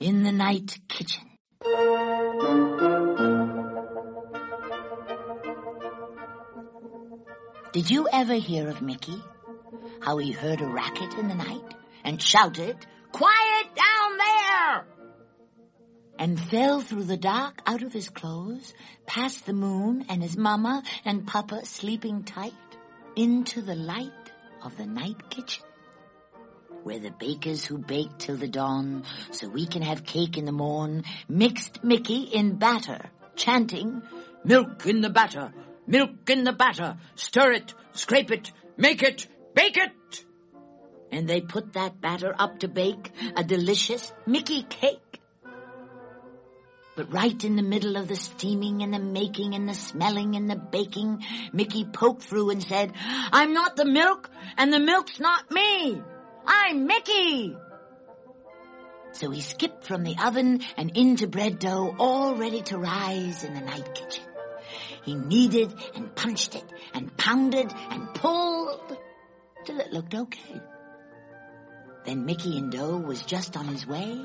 in the night kitchen. Did you ever hear of Mickey? How he heard a racket in the night and shouted, Quiet down there! And fell through the dark out of his clothes, past the moon and his mama and papa sleeping tight, into the light of the night kitchen. Where the bakers who bake till the dawn, so we can have cake in the morn, mixed Mickey in batter, chanting, Milk in the batter, milk in the batter, stir it, scrape it, make it, bake it! And they put that batter up to bake a delicious Mickey cake. But right in the middle of the steaming and the making and the smelling and the baking, Mickey poked through and said, I'm not the milk and the milk's not me. I'm Mickey. So he skipped from the oven and into bread dough all ready to rise in the night kitchen. He kneaded and punched it and pounded and pulled till it looked okay. Then Mickey and dough was just on his way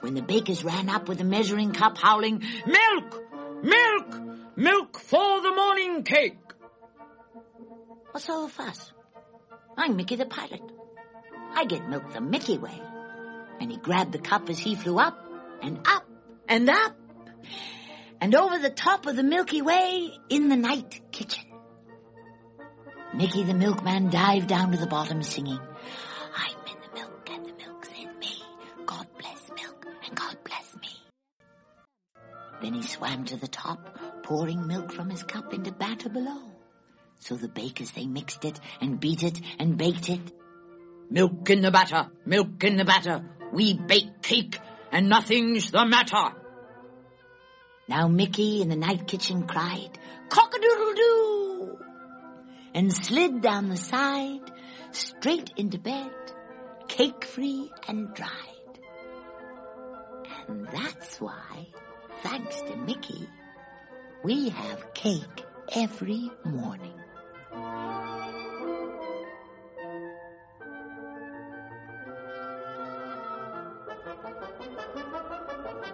when the bakers ran up with a measuring cup howling, Milk! Milk! Milk for the morning cake! What's all the fuss? I'm Mickey the pilot. I get milk the Mickey way. And he grabbed the cup as he flew up and up and up and over the top of the Milky Way in the night kitchen. Mickey the milkman dived down to the bottom singing, I'm in the milk and the milk's in me. God bless milk and God bless me. Then he swam to the top, pouring milk from his cup into batter below. So the bakers they mixed it and beat it and baked it. Milk in the batter, milk in the batter. We bake cake and nothing's the matter. Now Mickey in the night kitchen cried, cock-a-doodle-doo, and slid down the side, straight into bed, cake-free and dried. And that's why, thanks to Mickey, we have cake every morning.